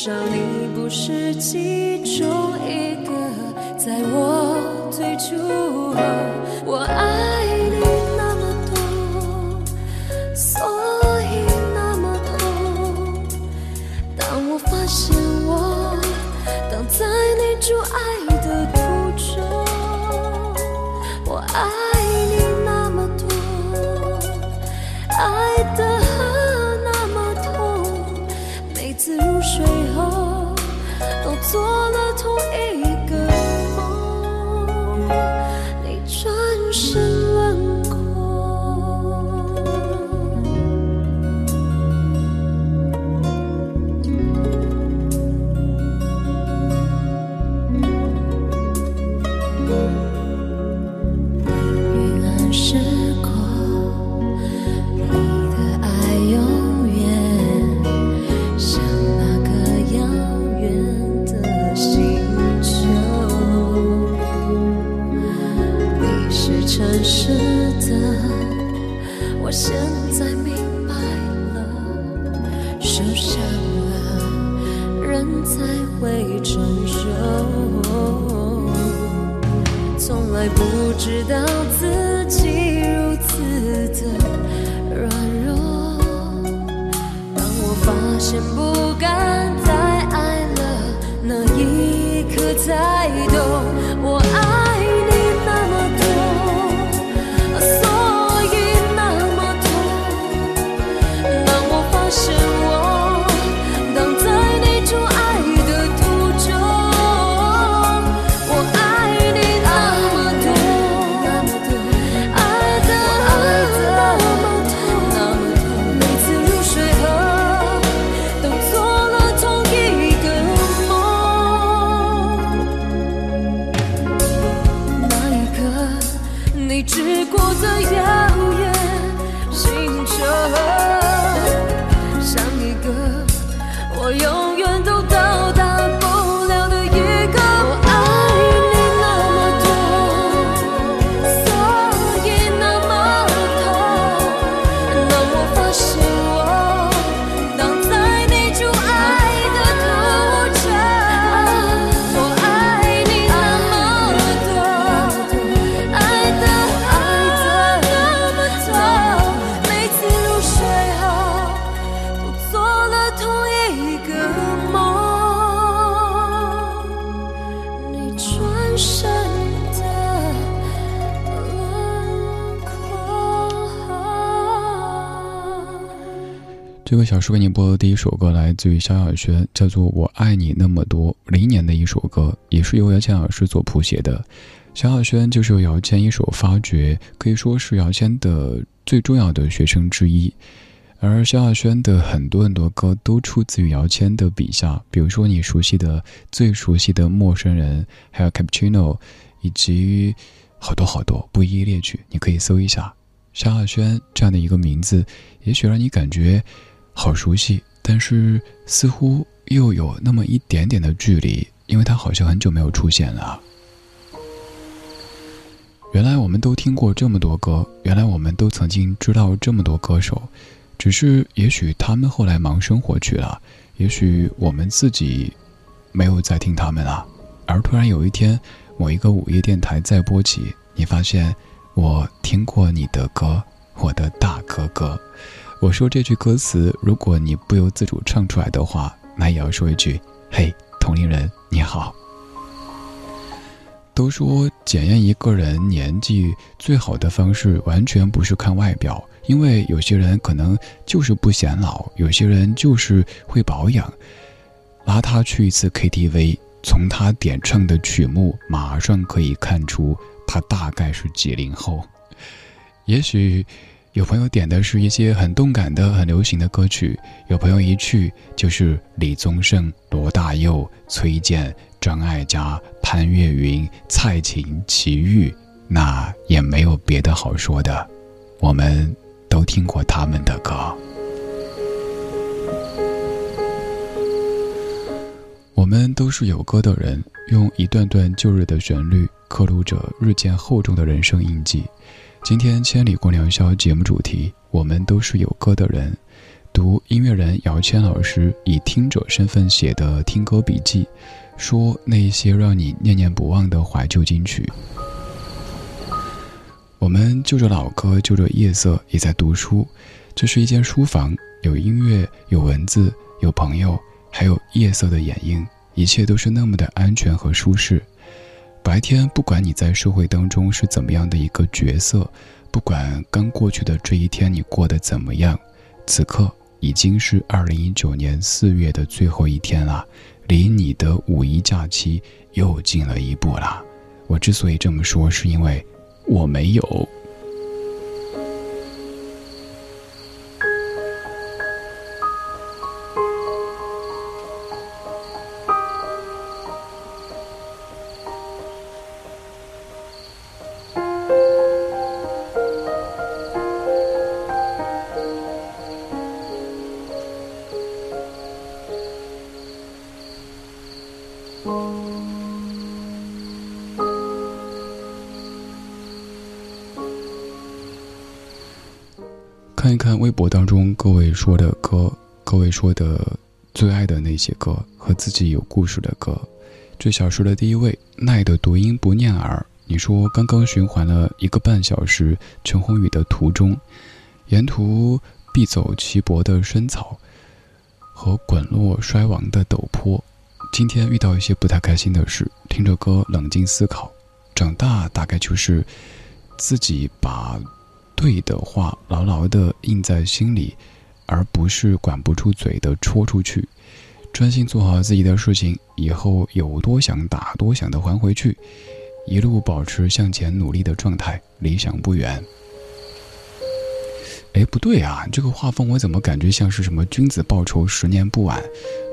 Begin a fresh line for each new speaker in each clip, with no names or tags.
至少你不是其中。小时为你播的第一首歌来自于萧亚轩，叫做《我爱你那么多》，零年的一首歌，也是由姚谦老师所谱写的。
萧亚轩就是由姚谦一手发掘，可以说是姚谦的最重要的学生之一。而萧亚轩的很多很多歌都出自于姚谦的笔下，比如说你熟悉的、最熟悉的《陌生人》，还有《Cappuccino》，以及好多好多不一一列举，你可以搜一下萧亚轩这样的一个名字，也许让你感觉好熟悉，但是似乎又有那么一点点的距离，因为他好像很久没有出现了。原来我们都听过这么多歌，原来我们都曾经知道这么多歌手，只是也许他们后来忙生活去了，也许我们自己没有再听他们了。而突然有一天，某一个午夜电台在播起，你发现我听过你的歌，我的大哥哥。我说这句歌词，如果你不由自主唱出来的话，那也要说一句：嘿，同龄人你好。都说检验一个人年纪最好的方式，完全不是看外表，因为有些人可能就是不显老，有些人就是会保养。拉他去一次 KTV，从他点唱的曲目，马上可以看出他大概是几零后。也许有朋友点的是一些很动感的、很流行的歌曲，有朋友一去就是李宗盛、罗大佑、崔健。张艾嘉、潘越云、蔡琴、齐豫，那也没有别的好说的，我们都听过他们的歌。我们都是有歌的人，用一段段旧日的旋律刻录着日渐厚重的人生印记。今天《千里共良宵》节目主题，我们都是有歌的人。读音乐人姚谦老师以听者身份写的听歌笔记。说那些让你念念不忘的怀旧金曲。我们就着老歌，就着夜色，也在读书。这是一间书房，有音乐，有文字，有朋友，还有夜色的掩映，一切都是那么的安全和舒适。白天，不管你在社会当中是怎么样的一个角色，不管刚过去的这一天你过得怎么样，此刻已经是二零一九年四月的最后一天了。离你的五一假期又近了一步了！我之所以这么说，是因为我没有。些歌和自己有故事的歌。这小说的第一位奈的读音不念耳，你说刚刚循环了一个半小时陈鸿宇的途中，沿途必走齐柏的深草和滚落衰亡的陡坡。今天遇到一些不太开心的事，听着歌冷静思考。长大大概就是自己把。对的话，牢牢地印在心里，而不是管不住嘴的戳出去。专心做好自己的事情，以后有多想打多想的还回去，一路保持向前努力的状态，理想不远。哎，不对啊，这个画风我怎么感觉像是什么“君子报仇，十年不晚”？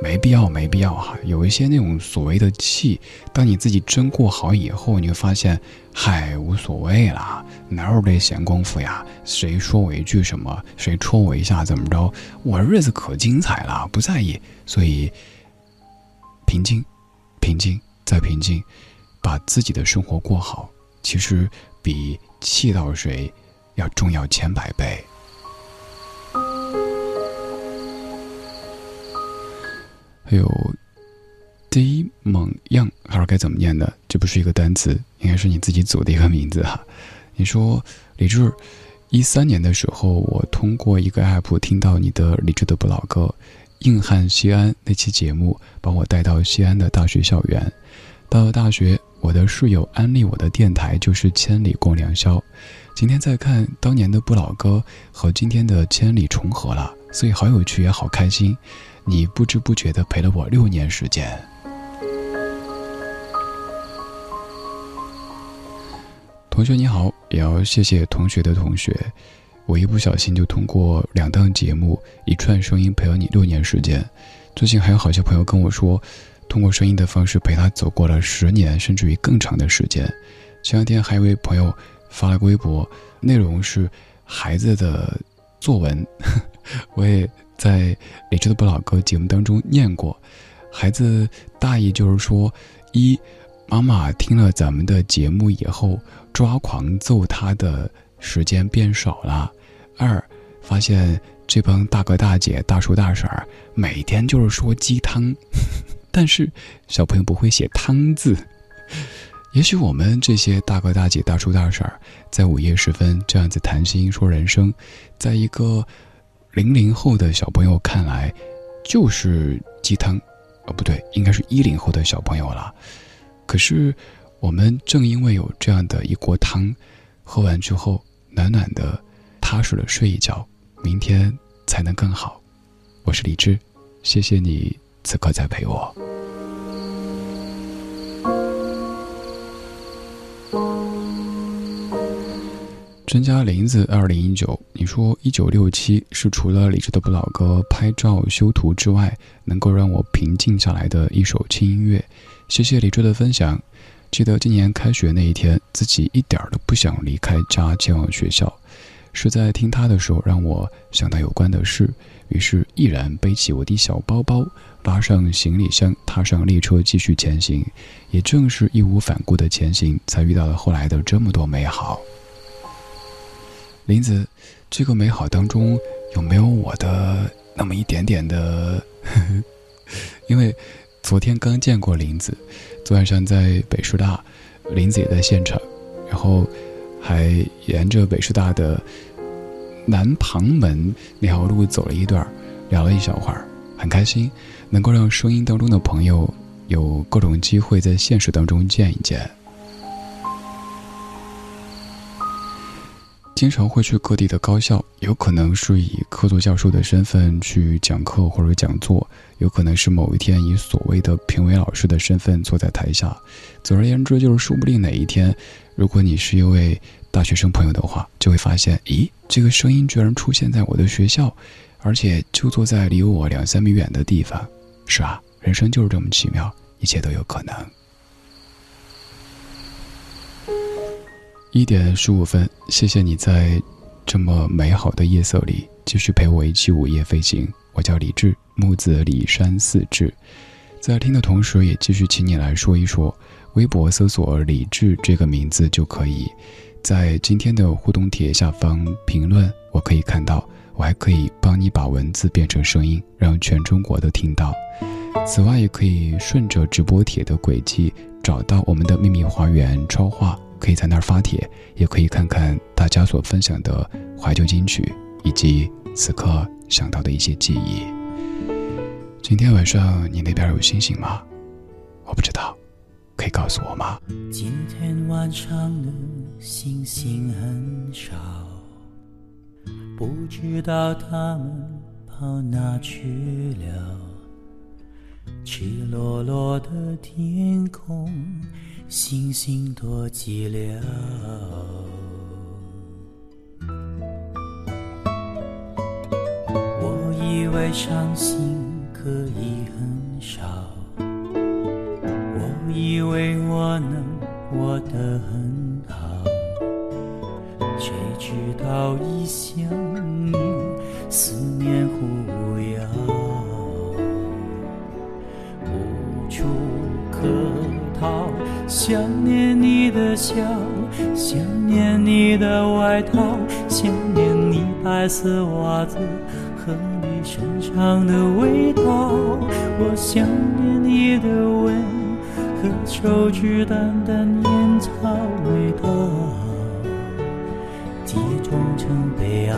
没必要，没必要哈。有一些那种所谓的气，当你自己真过好以后，你会发现，嗨，无所谓啦，哪有这闲工夫呀？谁说我一句什么，谁戳我一下怎么着，我日子可精彩了，不在意。所以，平静，平静，再平静，把自己的生活过好，其实比气到谁要重要千百倍。还有，第一猛样，还是该怎么念的？这不是一个单词，应该是你自己组的一个名字哈。你说李志，一三年的时候，我通过一个 app 听到你的李志的不老歌《硬汉西安》那期节目，把我带到西安的大学校园。到了大学，我的室友安利我的电台就是《千里共良宵》。今天再看当年的不老歌和今天的千里重合了，所以好有趣也好开心。你不知不觉的陪了我六年时间。同学你好，也要谢谢同学的同学。我一不小心就通过两档节目、一串声音陪了你六年时间。最近还有好些朋友跟我说，通过声音的方式陪他走过了十年，甚至于更长的时间。前两天还有一位朋友发了微博，内容是孩子的作文，我也在理智的不老歌节目当中念过。孩子大意就是说：一，妈妈听了咱们的节目以后。抓狂揍他的时间变少了。二，发现这帮大哥大姐、大叔大婶儿每天就是说鸡汤，但是小朋友不会写汤字。也许我们这些大哥大姐、大叔大婶儿在午夜时分这样子谈心说人生，在一个零零后的小朋友看来，就是鸡汤。哦，不对，应该是一零后的小朋友了。可是。我们正因为有这样的一锅汤，喝完之后暖暖的、踏实的睡一觉，明天才能更好。我是李志，谢谢你此刻在陪我。甄家林子二零一九，你说一九六七是除了李志的不老歌、拍照修图之外，能够让我平静下来的一首轻音乐。谢谢李志的分享。记得今年开学那一天，自己一点儿都不想离开家前往学校，是在听他的时候让我想到有关的事，于是毅然背起我的小包包，拉上行李箱，踏上列车继续前行。也正是义无反顾的前行，才遇到了后来的这么多美好。林子，这个美好当中有没有我的那么一点点的？因为昨天刚见过林子。昨晚上在北师大，林子也在现场，然后还沿着北师大的南旁门那条路走了一段，聊了一小会儿，很开心，能够让声音当中的朋友有各种机会在现实当中见一见。经常会去各地的高校，有可能是以客座教授的身份去讲课或者讲座，有可能是某一天以所谓的评委老师的身份坐在台下。总而言之，就是说不定哪一天，如果你是一位大学生朋友的话，就会发现，咦，这个声音居然出现在我的学校，而且就坐在离我两三米远的地方。是啊，人生就是这么奇妙，一切都有可能。一点十五分，谢谢你在这么美好的夜色里继续陪我一起午夜飞行。我叫李志，木子李山四志。在听的同时，也继续请你来说一说，微博搜索“李志”这个名字就可以，在今天的互动帖下方评论，我可以看到，我还可以帮你把文字变成声音，让全中国都听到。此外，也可以顺着直播帖的轨迹找到我们的秘密花园超话。可以在那儿发帖，也可以看看大家所分享的怀旧金曲，以及此刻想到的一些记忆。今天晚上你那边有星星吗？我不知道，可以告诉我吗？
今天晚上的星星很少，不知道他们跑哪去了。赤裸裸的天空。星星多寂寥，我以为伤心可以很少，我以为我能活得很好，谁知道一想你，思念忽遥，逃。想念你的笑，想念你的外套，想念你白色袜子和你身上的味道。我想念你的吻和手指淡淡烟草味道，记忆中曾被爱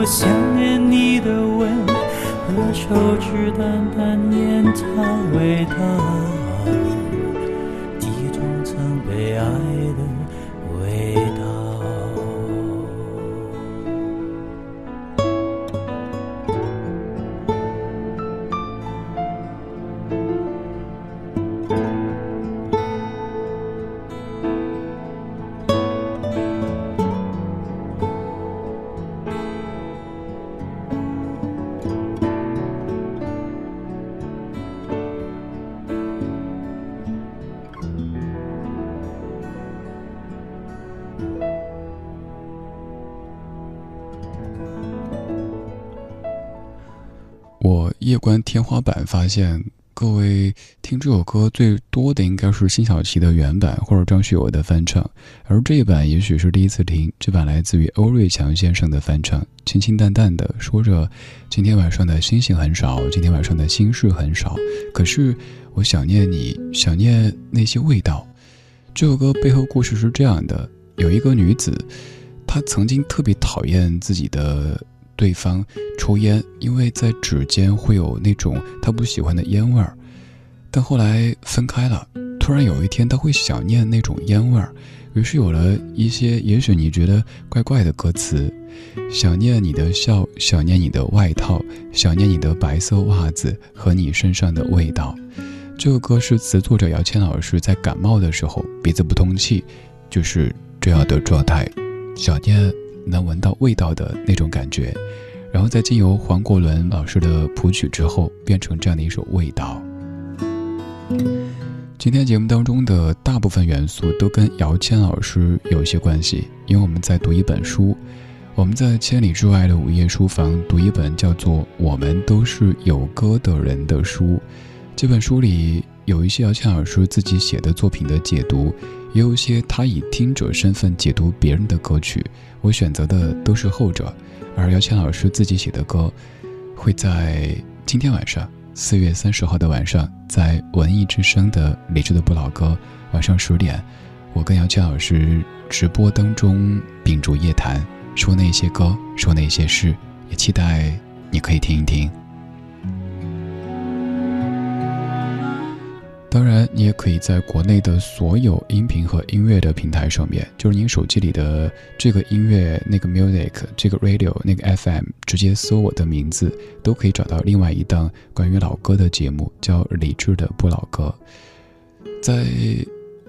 我想念你的吻。和手指淡淡烟草味道，
天花板，发现各位听这首歌最多的应该是辛晓琪的原版或者张学友的翻唱，而这一版也许是第一次听。这版来自于欧瑞强先生的翻唱，清清淡淡的说着：“今天晚上的星星很少，今天晚上的心事很少，可是我想念你，想念那些味道。”这首歌背后故事是这样的：有一个女子，她曾经特别讨厌自己的。对方抽烟，因为在指尖会有那种他不喜欢的烟味儿，但后来分开了。突然有一天，他会想念那种烟味儿，于是有了一些也许你觉得怪怪的歌词：想念你的笑，想念你的外套，想念你的白色袜子和你身上的味道。这个歌是词作者姚谦老师在感冒的时候鼻子不通气，就是这样的状态，想念。能闻到味道的那种感觉，然后在经由黄国伦老师的谱曲之后，变成这样的一首味道。今天节目当中的大部分元素都跟姚谦老师有一些关系，因为我们在读一本书，我们在千里之外的午夜书房读一本叫做《我们都是有歌的人》的书。这本书里有一些姚谦老师自己写的作品的解读，也有一些他以听者身份解读别人的歌曲。我选择的都是后者，而姚谦老师自己写的歌，会在今天晚上四月三十号的晚上，在文艺之声的理智的不老歌晚上十点，我跟姚谦老师直播当中秉烛夜谈，说那些歌，说那些事，也期待你可以听一听。当然，你也可以在国内的所有音频和音乐的平台上面，就是您手机里的这个音乐、那个 music、这个 radio、那个 FM，直接搜我的名字，都可以找到另外一档关于老歌的节目，叫《理智的不老歌》。在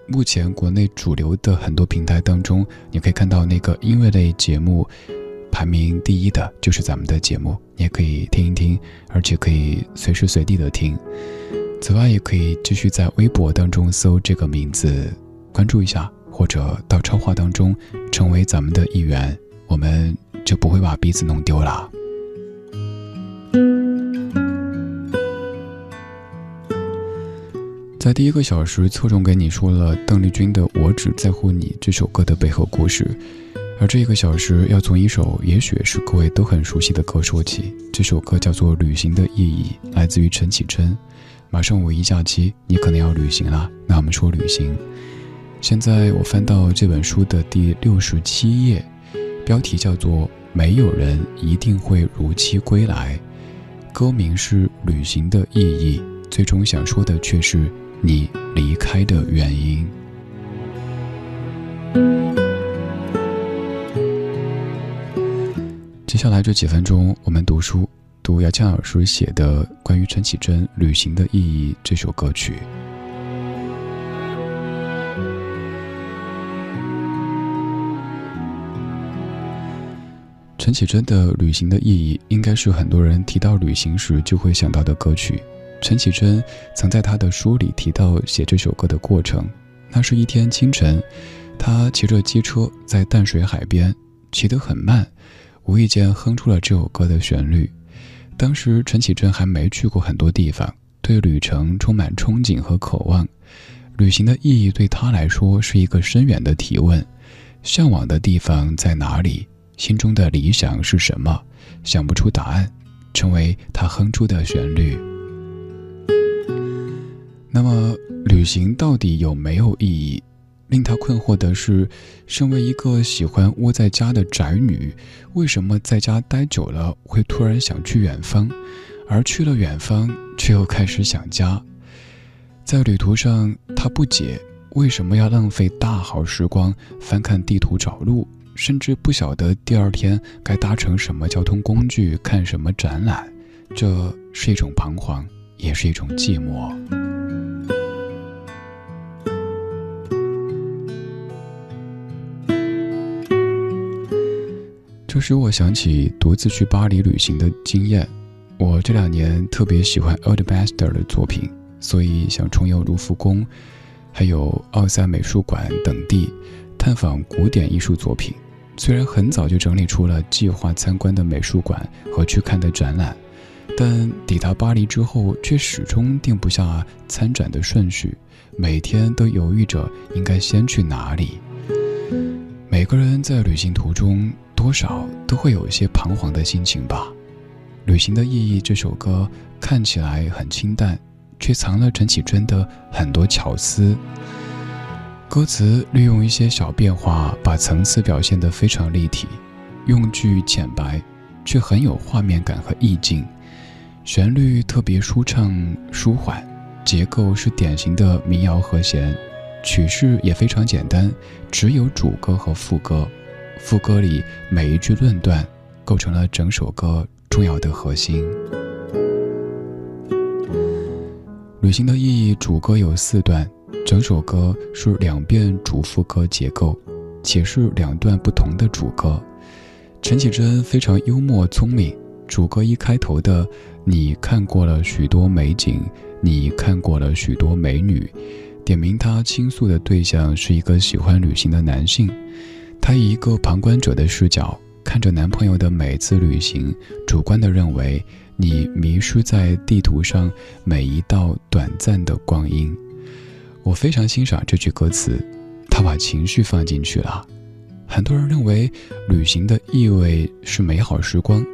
目前国内主流的很多平台当中，你可以看到那个音乐类节目排名第一的就是咱们的节目，你也可以听一听，而且可以随时随地的听。此外，也可以继续在微博当中搜这个名字，关注一下，或者到超话当中成为咱们的一员，我们就不会把彼此弄丢了。在第一个小时，侧重给你说了邓丽君的《我只在乎你》这首歌的背后故事，而这一个小时要从一首也许是各位都很熟悉的歌说起。这首歌叫做《旅行的意义》，来自于陈绮贞。马上五一假期，你可能要旅行了。那我们说旅行。现在我翻到这本书的第六十七页，标题叫做《没有人一定会如期归来》。歌名是“旅行的意义”，最终想说的却是你离开的原因。接下来这几分钟，我们读书，读姚谦老师写的关于陈绮贞《旅行的意义》这首歌曲。陈绮贞的《旅行的意义》应该是很多人提到旅行时就会想到的歌曲。陈绮贞曾在她的书里提到写这首歌的过程。那是一天清晨，她骑着机车在淡水海边，骑得很慢，无意间哼出了这首歌的旋律。当时陈绮贞还没去过很多地方，对旅程充满憧憬和渴望。旅行的意义对她来说是一个深远的提问：向往的地方在哪里？心中的理想是什么？想不出答案，成为他哼出的旋律。那么，旅行到底有没有意义？令他困惑的是，身为一个喜欢窝在家的宅女，为什么在家待久了会突然想去远方，而去了远方却又开始想家？在旅途上，他不解为什么要浪费大好时光翻看地图找路。甚至不晓得第二天该搭乘什么交通工具，看什么展览，这是一种彷徨，也是一种寂寞。这使我想起独自去巴黎旅行的经验。我这两年特别喜欢 Old Master 的作品，所以想重游卢浮宫，还有奥赛美术馆等地。探访古典艺术作品，虽然很早就整理出了计划参观的美术馆和去看的展览，但抵达巴黎之后却始终定不下参展的顺序，每天都犹豫着应该先去哪里。每个人在旅行途中多少都会有一些彷徨的心情吧。旅行的意义这首歌看起来很清淡，却藏了陈绮贞的很多巧思。歌词利用一些小变化，把层次表现得非常立体，用句浅白，却很有画面感和意境。旋律特别舒畅舒缓，结构是典型的民谣和弦，曲式也非常简单，只有主歌和副歌。副歌里每一句论断，构成了整首歌重要的核心。旅行的意义，主歌有四段。整首歌是两遍主副歌结构，且是两段不同的主歌。陈绮贞非常幽默聪明，主歌一开头的“你看过了许多美景，你看过了许多美女”，点明她倾诉的对象是一个喜欢旅行的男性。她以一个旁观者的视角看着男朋友的每次旅行，主观的认为你迷失在地图上每一道短暂的光阴。我非常欣赏这句歌词，他把情绪放进去了。很多人认为旅行的意味是美好时光，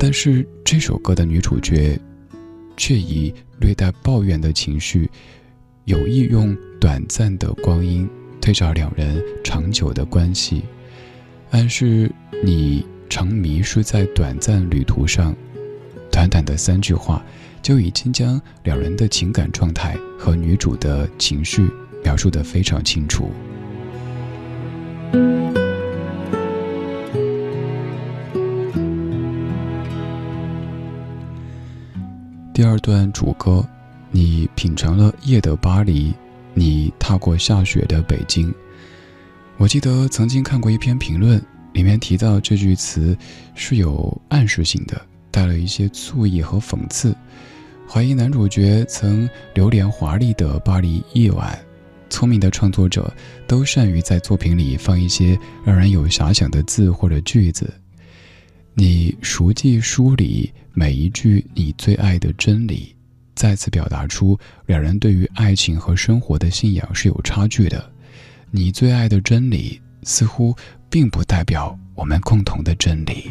但是这首歌的女主角却以略带抱怨的情绪，有意用短暂的光阴对照两人长久的关系，暗示你常迷失在短暂旅途上。短短的三句话。就已经将两人的情感状态和女主的情绪描述得非常清楚。第二段主歌，你品尝了夜的巴黎，你踏过下雪的北京。我记得曾经看过一篇评论，里面提到这句词是有暗示性的，带了一些醋意和讽刺。怀疑男主角曾流连华丽的巴黎夜晚。聪明的创作者都善于在作品里放一些让人有遐想的字或者句子。你熟记书里每一句你最爱的真理，再次表达出两人对于爱情和生活的信仰是有差距的。你最爱的真理似乎并不代表我们共同的真理。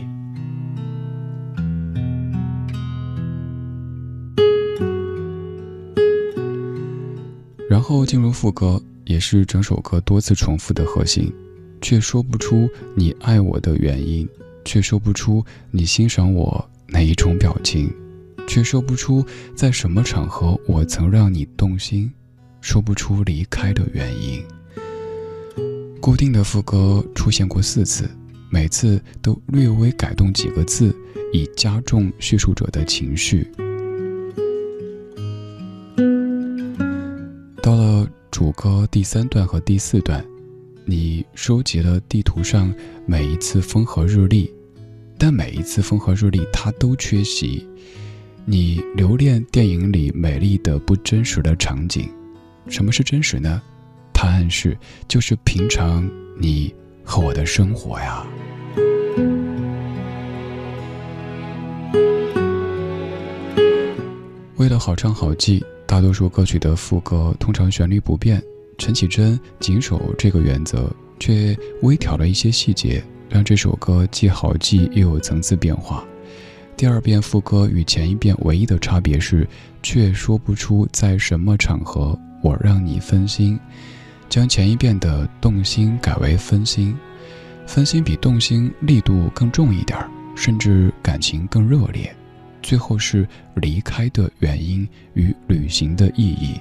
然后进入副歌，也是整首歌多次重复的核心，却说不出你爱我的原因，却说不出你欣赏我哪一种表情，却说不出在什么场合我曾让你动心，说不出离开的原因。固定的副歌出现过四次，每次都略微改动几个字，以加重叙述者的情绪。到了主歌第三段和第四段，你收集了地图上每一次风和日丽，但每一次风和日丽它都缺席。你留恋电影里美丽的不真实的场景，什么是真实呢？答案是，就是平常你和我的生活呀。为了好唱好记，大多数歌曲的副歌通常旋律不变。陈绮贞谨守这个原则，却微调了一些细节，让这首歌既好记又有层次变化。第二遍副歌与前一遍唯一的差别是，却说不出在什么场合我让你分心，将前一遍的动心改为分心，分心比动心力度更重一点甚至感情更热烈。最后是离开的原因与旅行的意义，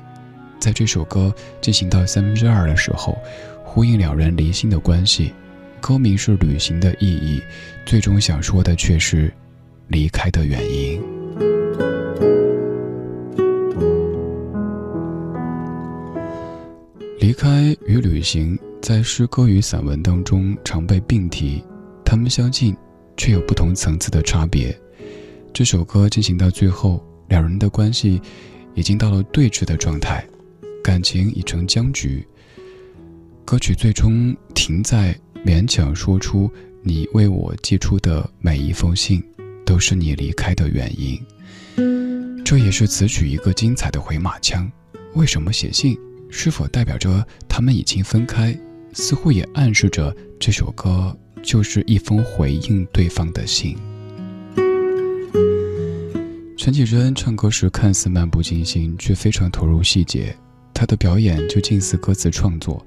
在这首歌进行到三分之二的时候，呼应两人离心的关系。歌名是旅行的意义，最终想说的却是。离开的原因，离开与旅行在诗歌与散文当中常被并提，他们相近，却有不同层次的差别。这首歌进行到最后，两人的关系已经到了对峙的状态，感情已成僵局。歌曲最终停在勉强说出你为我寄出的每一封信。都是你离开的原因，这也是此曲一个精彩的回马枪。为什么写信？是否代表着他们已经分开？似乎也暗示着这首歌就是一封回应对方的信。陈绮贞唱歌时看似漫不经心，却非常投入细节。她的表演就近似歌词创作，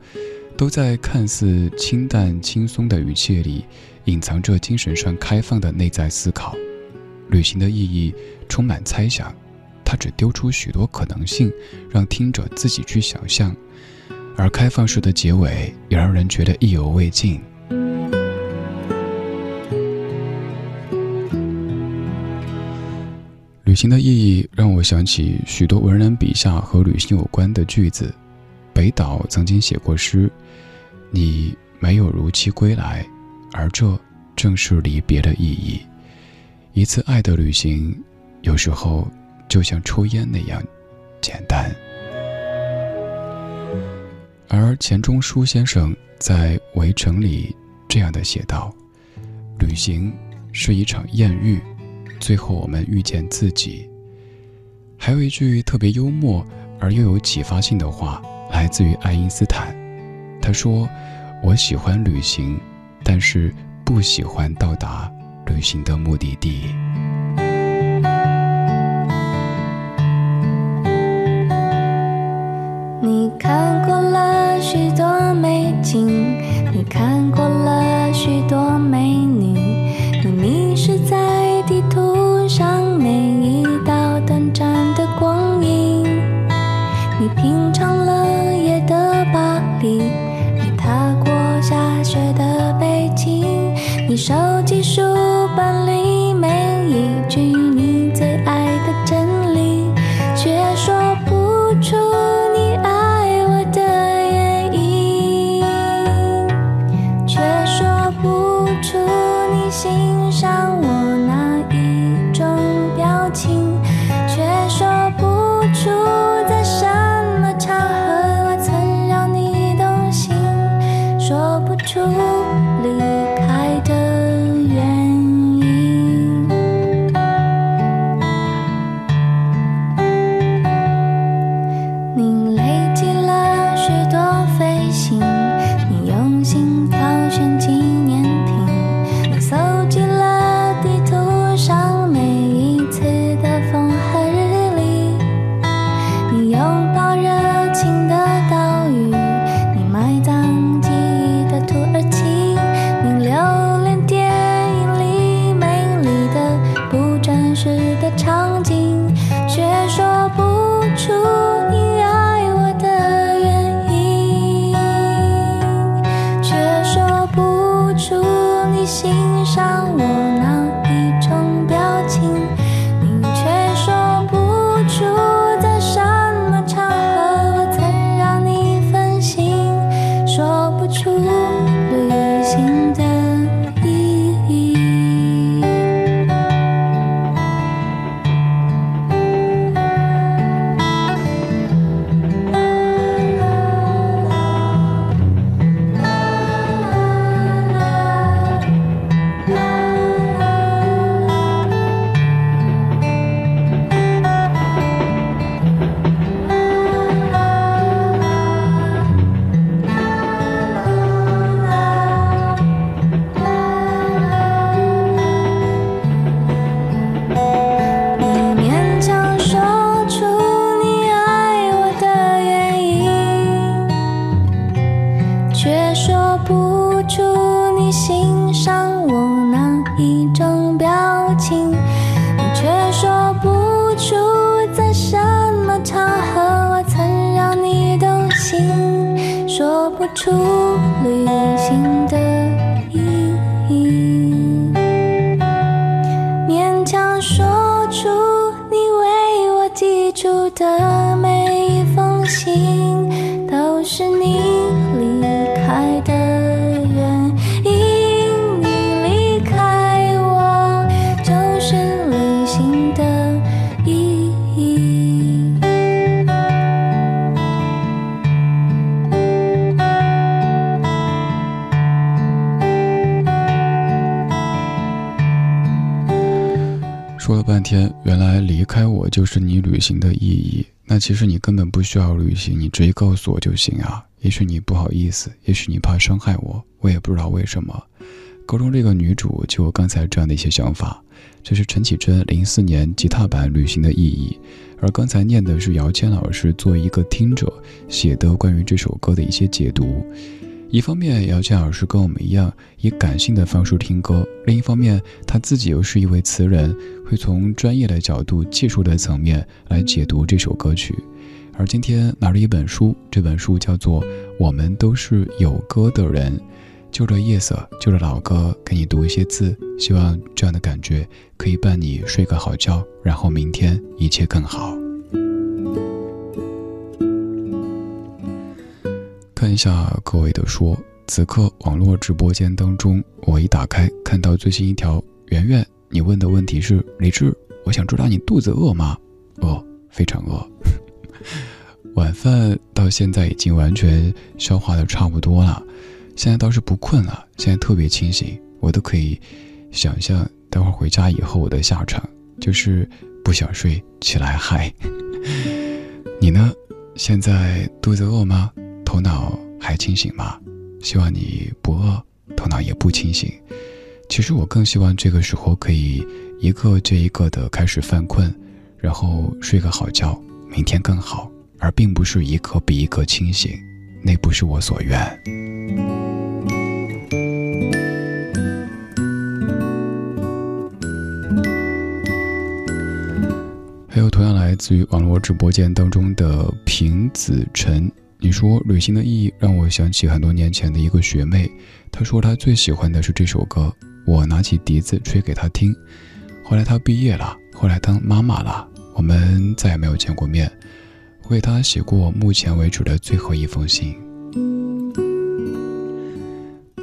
都在看似清淡轻松的语气里，隐藏着精神上开放的内在思考。旅行的意义充满猜想，他只丢出许多可能性，让听者自己去想象。而开放式的结尾也让人觉得意犹未尽。旅行的意义让我想起许多文人笔下和旅行有关的句子。北岛曾经写过诗：“你没有如期归来，而这正是离别的意义。”一次爱的旅行，有时候就像抽烟那样简单。而钱钟书先生在《围城》里这样的写道：“旅行是一场艳遇，最后我们遇见自己。”还有一句特别幽默而又有启发性的话，来自于爱因斯坦。他说：“我喜欢旅行，但是不喜欢到达。”旅行的目的地。
你看过了许多美
其实你根本不需要旅行，你直接告诉我就行啊。也许你不好意思，也许你怕伤害我，我也不知道为什么。高中这个女主就有刚才这样的一些想法，这是陈绮贞零四年吉他版《旅行的意义》，而刚才念的是姚谦老师作为一个听者写的关于这首歌的一些解读。一方面，姚谦老师跟我们一样以感性的方式听歌；另一方面，他自己又是一位词人，会从专业的角度、技术的层面来解读这首歌曲。而今天拿了一本书，这本书叫做《我们都是有歌的人》，就着夜色，就着老歌，给你读一些字，希望这样的感觉可以伴你睡个好觉，然后明天一切更好。看一下各位的说，此刻网络直播间当中，我一打开看到最新一条，圆圆，你问的问题是李志，我想知道你肚子饿吗？饿，非常饿。晚饭到现在已经完全消化的差不多了，现在倒是不困了，现在特别清醒，我都可以想象待会儿回家以后我的下场，就是不想睡，起来嗨。你呢？现在肚子饿吗？头脑还清醒吗？希望你不饿，头脑也不清醒。其实我更希望这个时候可以一个接一个的开始犯困，然后睡个好觉，明天更好，而并不是一个比一个清醒，那不是我所愿。还有同样来自于网络直播间当中的平子晨，你说旅行的意义让我想起很多年前的一个学妹，她说她最喜欢的是这首歌，我拿起笛子吹给她听。后来她毕业了，后来当妈妈了，我们再也没有见过面。为她写过目前为止的最后一封信。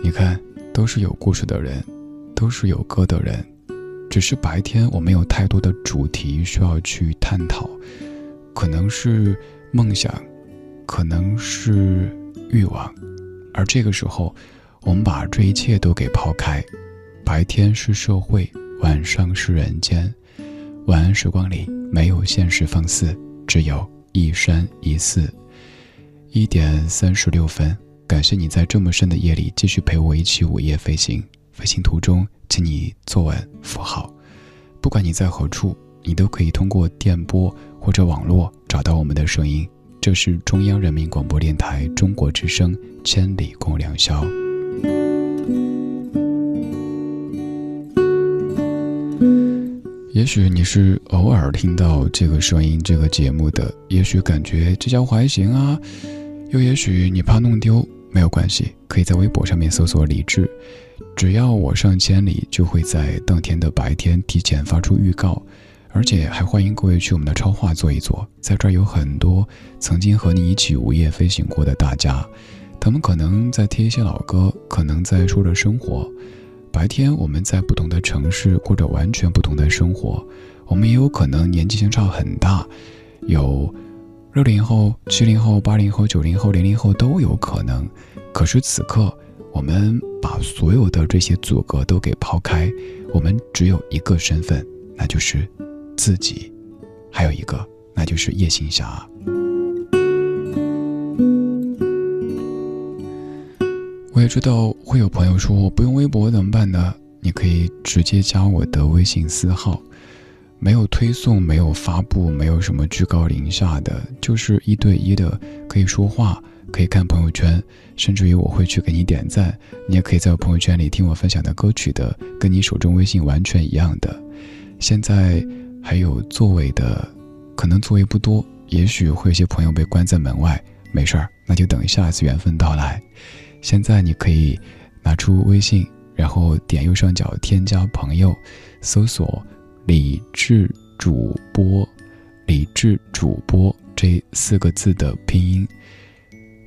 你看，都是有故事的人，都是有歌的人。只是白天我没有太多的主题需要去探讨，可能是梦想，可能是欲望，而这个时候，我们把这一切都给抛开。白天是社会，晚上是人间。晚安时光里没有现实放肆，只有一山一寺。一点三十六分，感谢你在这么深的夜里继续陪我一起午夜飞行。飞行途中，请你坐稳扶好。不管你在何处，你都可以通过电波或者网络找到我们的声音。这是中央人民广播电台中国之声《千里共良宵》。也许你是偶尔听到这个声音、这个节目的，也许感觉这家伙还行啊，又也许你怕弄丢，没有关系，可以在微博上面搜索“李志”，只要我上千里，就会在当天的白天提前发出预告，而且还欢迎各位去我们的超话坐一坐，在这儿有很多曾经和你一起午夜飞行过的大家，他们可能在听一些老歌，可能在说着生活。白天我们在不同的城市过着完全不同的生活，我们也有可能年纪相差很大，有六零后、七零后、八零后、九零后、零零后都有可能。可是此刻，我们把所有的这些阻隔都给抛开，我们只有一个身份，那就是自己；还有一个，那就是夜行侠。我也知道会有朋友说我不用微博怎么办呢？你可以直接加我的微信私号，没有推送，没有发布，没有什么居高临下的，就是一对一的，可以说话，可以看朋友圈，甚至于我会去给你点赞。你也可以在我朋友圈里听我分享的歌曲的，跟你手中微信完全一样的。现在还有座位的，可能座位不多，也许会有些朋友被关在门外，没事儿，那就等下一次缘分到来。现在你可以拿出微信，然后点右上角添加朋友，搜索“理智主播”，“理智主播”这四个字的拼音。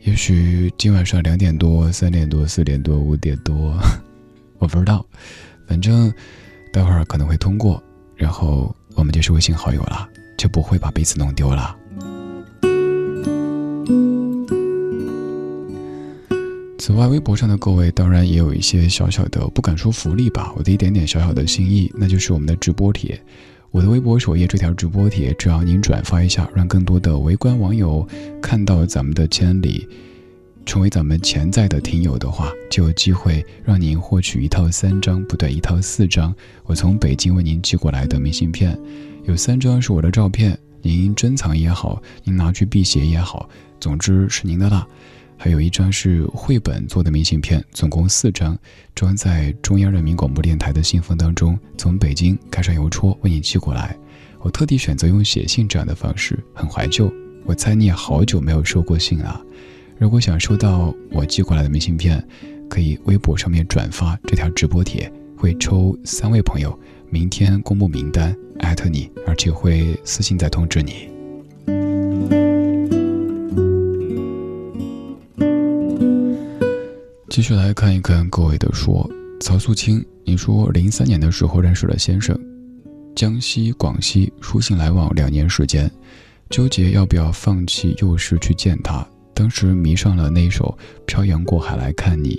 也许今晚上两点多、三点多、四点多、五点多，我不知道，反正待会儿可能会通过，然后我们就是微信好友了，就不会把彼此弄丢了。此外，微博上的各位当然也有一些小小的，不敢说福利吧，我的一点点小小的心意，那就是我们的直播帖。我的微博首页这条直播帖，只要您转发一下，让更多的围观网友看到咱们的千里，成为咱们潜在的听友的话，就有机会让您获取一套三张，不对，一套四张，我从北京为您寄过来的明信片，有三张是我的照片，您珍藏也好，您拿去辟邪也好，总之是您的啦。还有一张是绘本做的明信片，总共四张，装在中央人民广播电台的信封当中，从北京开上邮戳为你寄过来。我特地选择用写信这样的方式，很怀旧。我猜你也好久没有收过信了。如果想收到我寄过来的明信片，可以微博上面转发这条直播帖，会抽三位朋友，明天公布名单，艾特你，而且会私信再通知你。继续来看一看各位的说，曹素清，你说零三年的时候认识了先生，江西、广西书信来往两年时间，纠结要不要放弃幼师去见他。当时迷上了那首《漂洋过海来看你》，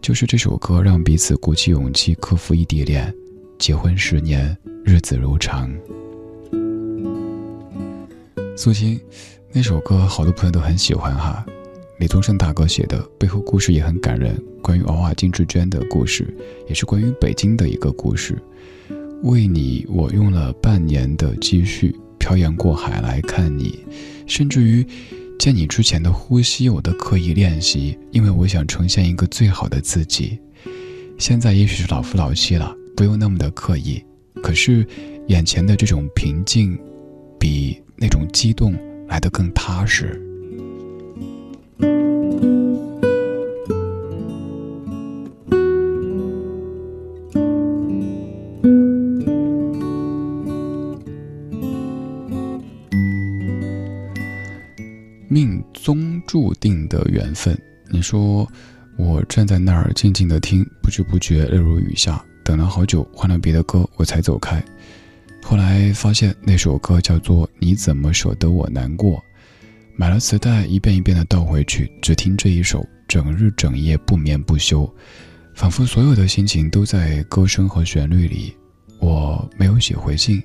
就是这首歌让彼此鼓起勇气克服异地恋，结婚十年，日子如常。素清，那首歌好多朋友都很喜欢哈。李宗盛大哥写的，背后故事也很感人。关于娃娃金志娟的故事，也是关于北京的一个故事。为你，我用了半年的积蓄，漂洋过海来看你，甚至于见你之前的呼吸，我都刻意练习，因为我想呈现一个最好的自己。现在也许是老夫老妻了，不用那么的刻意。可是，眼前的这种平静，比那种激动来得更踏实。终注定的缘分，你说我站在那儿静静的听，不知不觉泪如雨下，等了好久，换了别的歌我才走开。后来发现那首歌叫做《你怎么舍得我难过》，买了磁带一遍一遍的倒回去，只听这一首，整日整夜不眠不休，仿佛所有的心情都在歌声和旋律里。我没有写回信，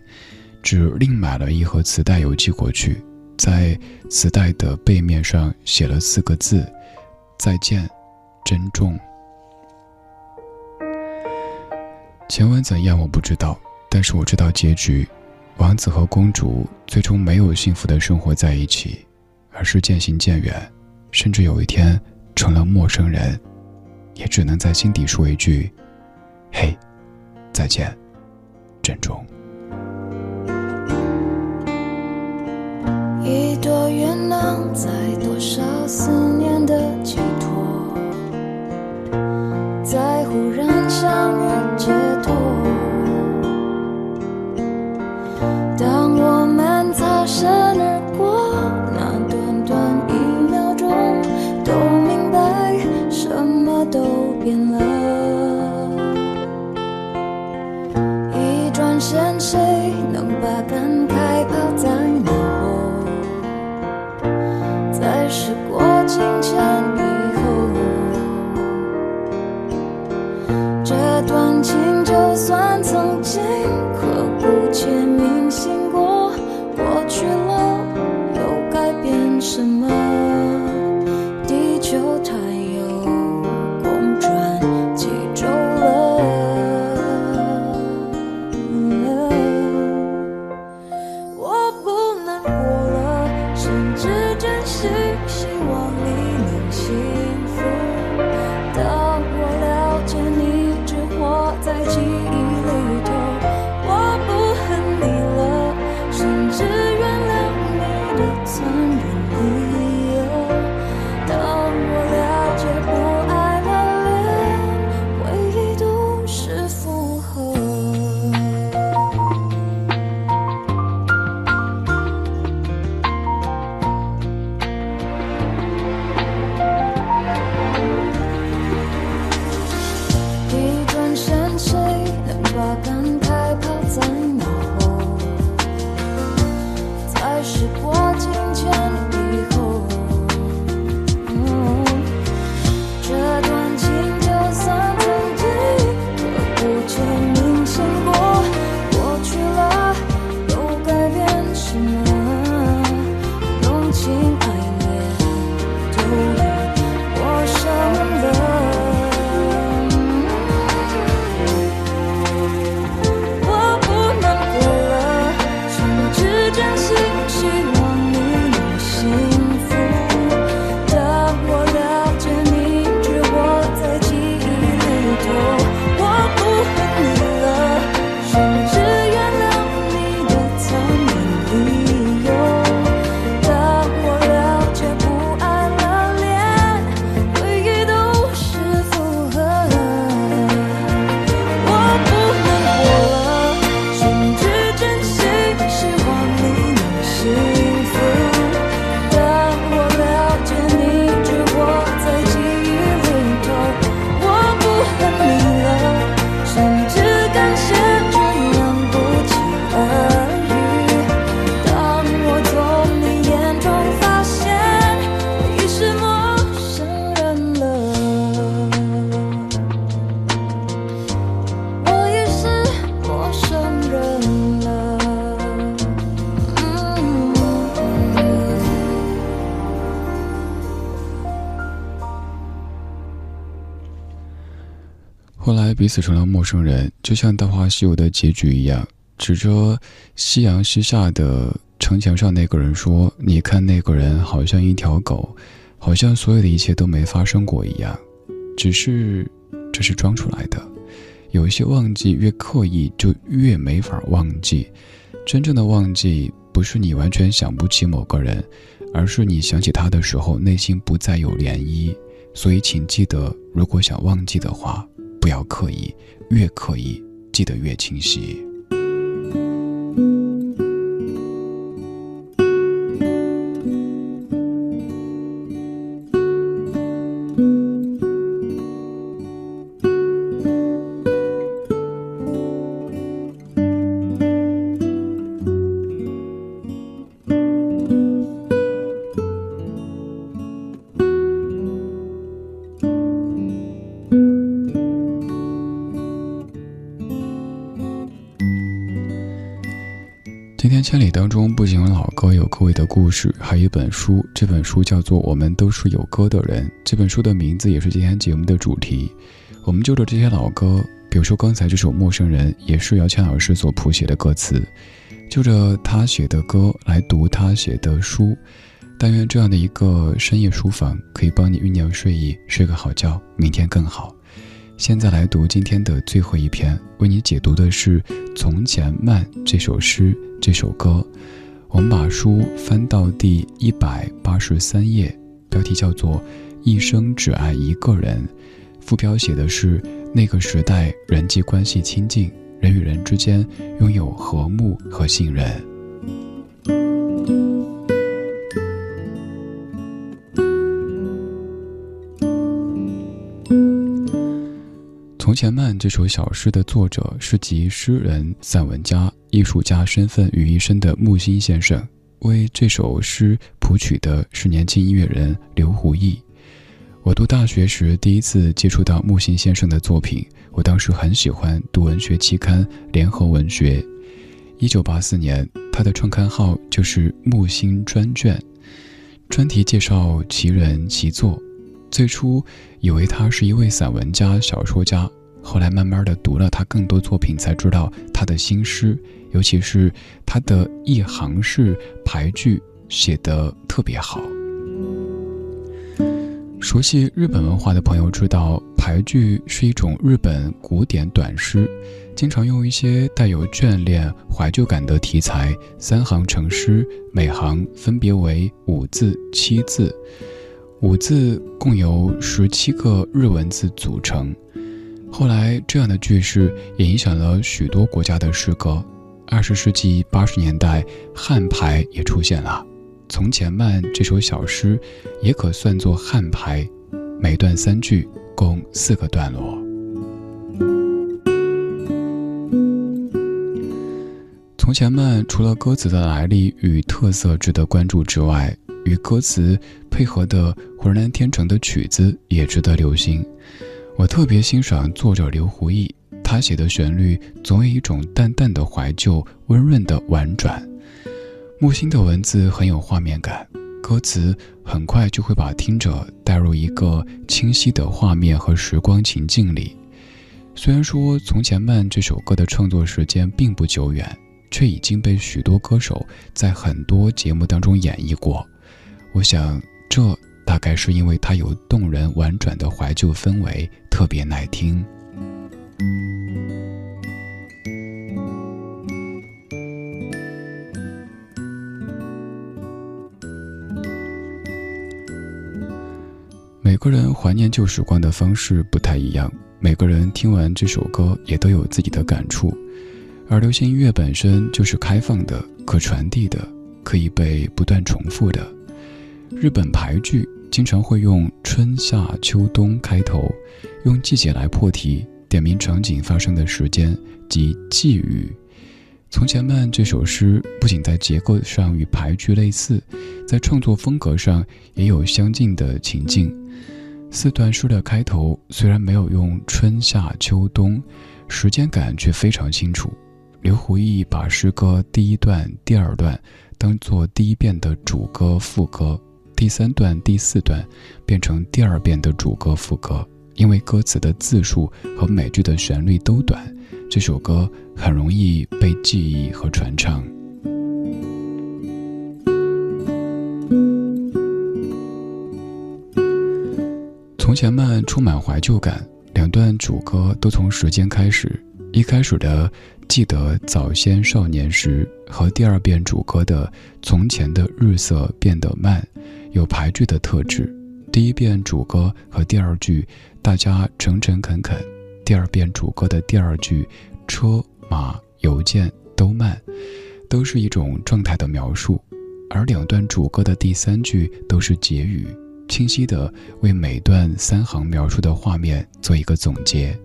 只另买了一盒磁带邮寄过去。在磁带的背面上写了四个字：“再见，珍重。”前文怎样我不知道，但是我知道结局：王子和公主最终没有幸福的生活在一起，而是渐行渐远，甚至有一天成了陌生人，也只能在心底说一句：“嘿，再见，珍重。”
一朵云能载多少思念的寄托？在忽然相遇间。
后来彼此成了陌生人，就像《大话西游》的结局一样，指着夕阳西下的城墙上那个人说：“你看那个人好像一条狗，好像所有的一切都没发生过一样，只是这是装出来的。有一些忘记越刻意，就越没法忘记。真正的忘记，不是你完全想不起某个人，而是你想起他的时候，内心不再有涟漪。所以，请记得，如果想忘记的话。”不要刻意，越刻意记得越清晰。中不仅有老歌，有各位的故事，还有一本书。这本书叫做《我们都是有歌的人》。这本书的名字也是今天节目的主题。我们就着这些老歌，比如说刚才这首《陌生人》，也是姚谦老师所谱写的歌词，就着他写的歌来读他写的书。但愿这样的一个深夜书房，可以帮你酝酿睡意，睡个好觉，明天更好。现在来读今天的最后一篇，为你解读的是《从前慢》这首诗。这首歌，我们把书翻到第一百八十三页，标题叫做《一生只爱一个人》，副标写的是那个时代人际关系亲近，人与人之间拥有和睦和信任。从前慢这首小诗的作者是集诗人、散文家、艺术家身份于一身的木心先生。为这首诗谱曲的是年轻音乐人刘胡毅。我读大学时第一次接触到木心先生的作品，我当时很喜欢读文学期刊《联合文学》。一九八四年，他的创刊号就是木心专卷，专题介绍其人其作。最初以为他是一位散文家、小说家，后来慢慢的读了他更多作品，才知道他的新诗，尤其是他的一行式排句写得特别好。熟悉日本文化的朋友知道，排句是一种日本古典短诗，经常用一些带有眷恋、怀旧感的题材，三行成诗，每行分别为五字、七字。五字共由十七个日文字组成，后来这样的句式也影响了许多国家的诗歌。二十世纪八十年代，汉排也出现了。从前慢这首小诗，也可算作汉排，每段三句，共四个段落。从前慢除了歌词的来历与特色值得关注之外，与歌词配合的浑然天成的曲子也值得留心。我特别欣赏作者刘胡毅，他写的旋律总有一种淡淡的怀旧、温润的婉转。木心的文字很有画面感，歌词很快就会把听者带入一个清晰的画面和时光情境里。虽然说《从前慢》这首歌的创作时间并不久远，却已经被许多歌手在很多节目当中演绎过。我想，这大概是因为它有动人婉转的怀旧氛围，特别耐听。每个人怀念旧时光的方式不太一样，每个人听完这首歌也都有自己的感触。而流行音乐本身就是开放的、可传递的、可以被不断重复的。日本排句经常会用春夏秋冬开头，用季节来破题，点明场景发生的时间及寄语。从前慢这首诗不仅在结构上与排句类似，在创作风格上也有相近的情境。四段诗的开头虽然没有用春夏秋冬，时间感却非常清楚。刘胡毅把诗歌第一段、第二段当做第一遍的主歌副歌。第三段、第四段变成第二遍的主歌副歌，因为歌词的字数和每句的旋律都短，这首歌很容易被记忆和传唱。从前慢充满怀旧感，两段主歌都从时间开始，一开始的记得早先少年时和第二遍主歌的从前的日色变得慢。有排句的特质，第一遍主歌和第二句，大家诚诚恳恳；第二遍主歌的第二句，车马邮件都慢，都是一种状态的描述。而两段主歌的第三句都是结语，清晰的为每段三行描述的画面做一个总结，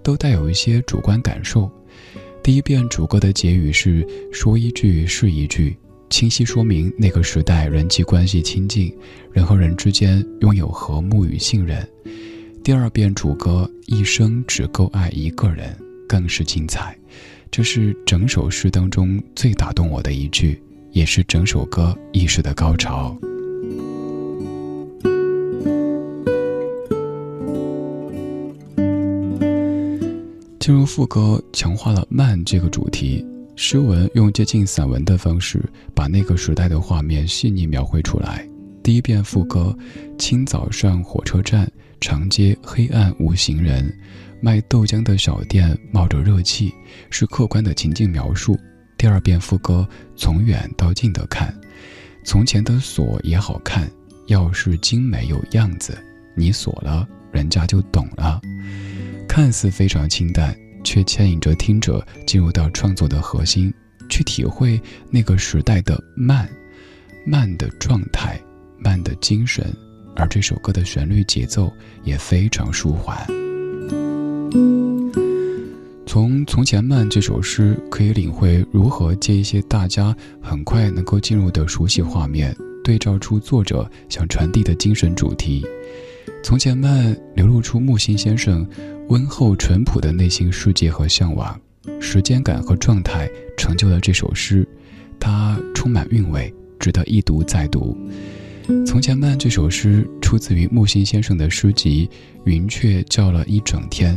都带有一些主观感受。第一遍主歌的结语是说一句是一句。清晰说明那个时代人际关系亲近，人和人之间拥有和睦与信任。第二遍主歌“一生只够爱一个人”更是精彩，这是整首诗当中最打动我的一句，也是整首歌意识的高潮。进入副歌，强化了慢这个主题。诗文用接近散文的方式，把那个时代的画面细腻描绘出来。第一遍副歌：清早上火车站，长街黑暗无行人，卖豆浆的小店冒着热气，是客观的情境描述。第二遍副歌：从远到近的看，从前的锁也好看，要是精美有样子，你锁了，人家就懂了。看似非常清淡，却牵引着听者进入到创作的核心，去体会那个时代的慢，慢的状态，慢的精神。而这首歌的旋律节奏也非常舒缓。从《从前慢》这首诗，可以领会如何借一些大家很快能够进入的熟悉画面，对照出作者想传递的精神主题。《从前慢》流露出木心先生温厚淳朴的内心世界和向往，时间感和状态成就了这首诗，它充满韵味，值得一读再读。《从前慢》这首诗出自于木心先生的诗集《云雀叫了一整天》。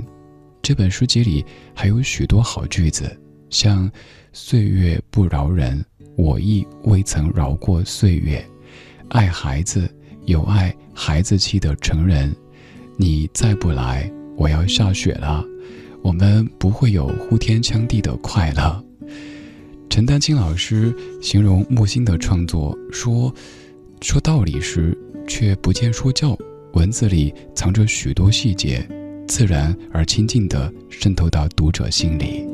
这本诗集里还有许多好句子，像“岁月不饶人，我亦未曾饶过岁月”，“爱孩子有爱孩子气的成人”，“你再不来，我要下雪了”，我们不会有呼天抢地的快乐。陈丹青老师形容木心的创作说：“说道理时，却不见说教，文字里藏着许多细节。”自然而亲近地渗透到读者心里，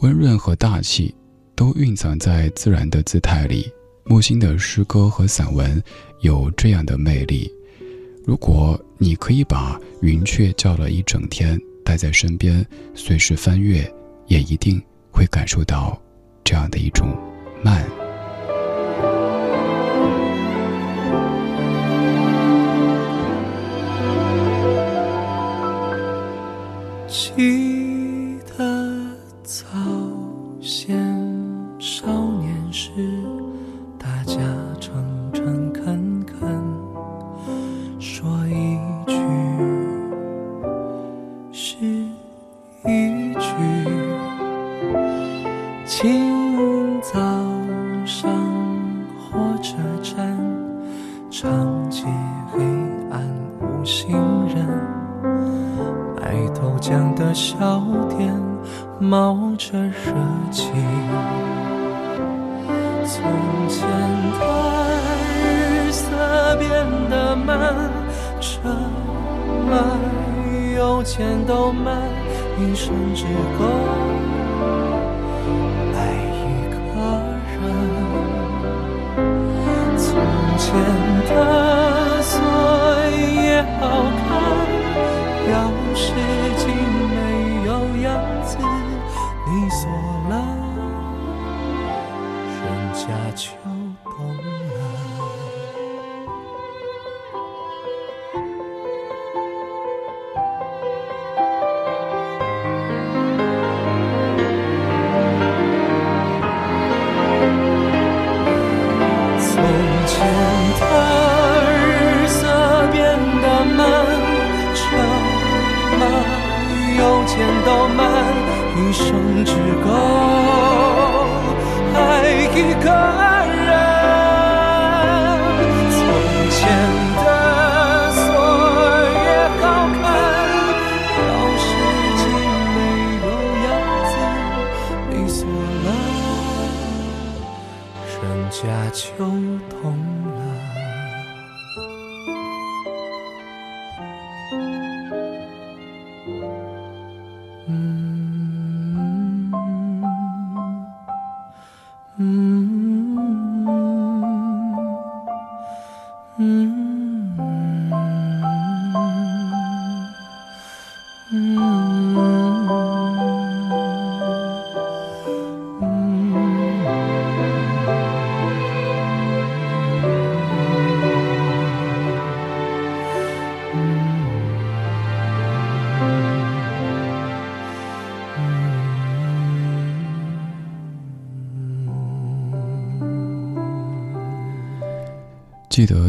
温润和大气都蕴藏在自然的姿态里。木心的诗歌和散文有这样的魅力。如果你可以把云雀叫了一整天带在身边，随时翻阅，也一定会感受到这样的一种慢。
记去。清早上火车站，长街黑暗无行人。卖豆浆的小店冒着热气，从前的日色变得慢，车马邮件都慢，一生只够
记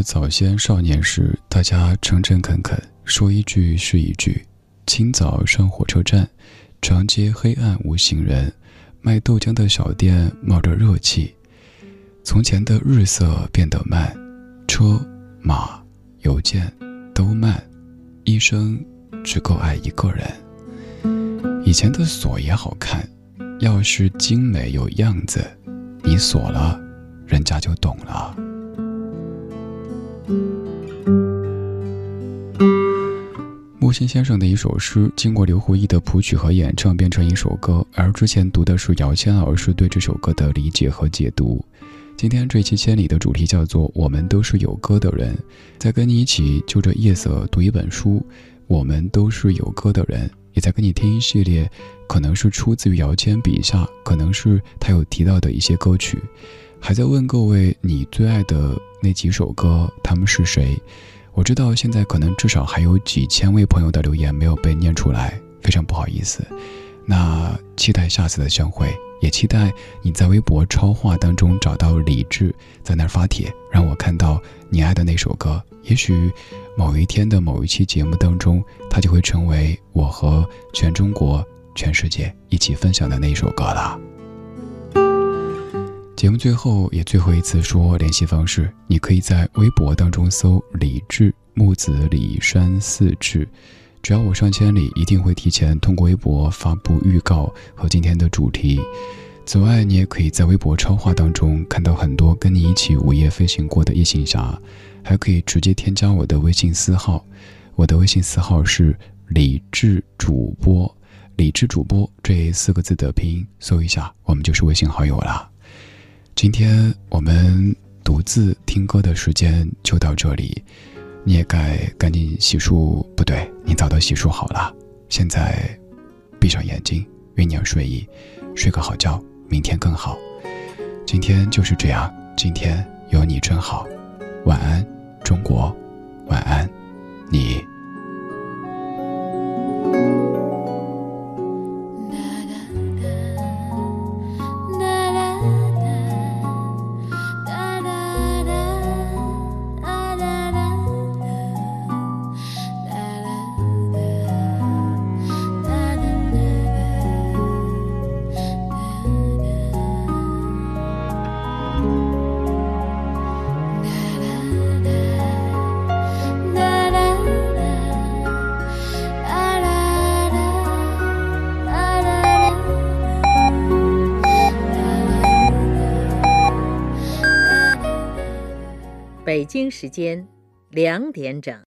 早先少年时，大家诚诚恳恳，说一句是一句。清早上火车站，长街黑暗无行人，卖豆浆的小店冒着热气。从前的日色变得慢，车马邮件都慢，一生只够爱一个人。以前的锁也好看，要是精美有样子，你锁了，人家就懂了。木心先生的一首诗，经过刘胡毅的谱曲和演唱，变成一首歌。而之前读的是姚谦老师对这首歌的理解和解读。今天这期《千里》的主题叫做“我们都是有歌的人”，在跟你一起就着夜色读一本书。我们都是有歌的人，也在跟你听一系列，可能是出自于姚谦笔下，可能是他有提到的一些歌曲。还在问各位你最爱的那几首歌，他们是谁？我知道现在可能至少还有几千位朋友的留言没有被念出来，非常不好意思。那期待下次的相会，也期待你在微博超话当中找到李志，在那儿发帖，让我看到你爱的那首歌。也许某一天的某一期节目当中，它就会成为我和全中国、全世界一起分享的那一首歌了。节目最后也最后一次说联系方式，你可以在微博当中搜“李志木子李山四志”，只要我上千里，一定会提前通过微博发布预告和今天的主题。此外，你也可以在微博超话当中看到很多跟你一起午夜飞行过的夜行侠，还可以直接添加我的微信私号，我的微信私号是李志主播，李志主播这四个字的拼音搜一下，我们就是微信好友了。今天我们独自听歌的时间就到这里，你也该赶紧洗漱，不对，你早都洗漱好了。现在闭上眼睛，酝酿睡意，睡个好觉，明天更好。今天就是这样，今天有你真好。晚安，中国，晚安，你。
时间两点整。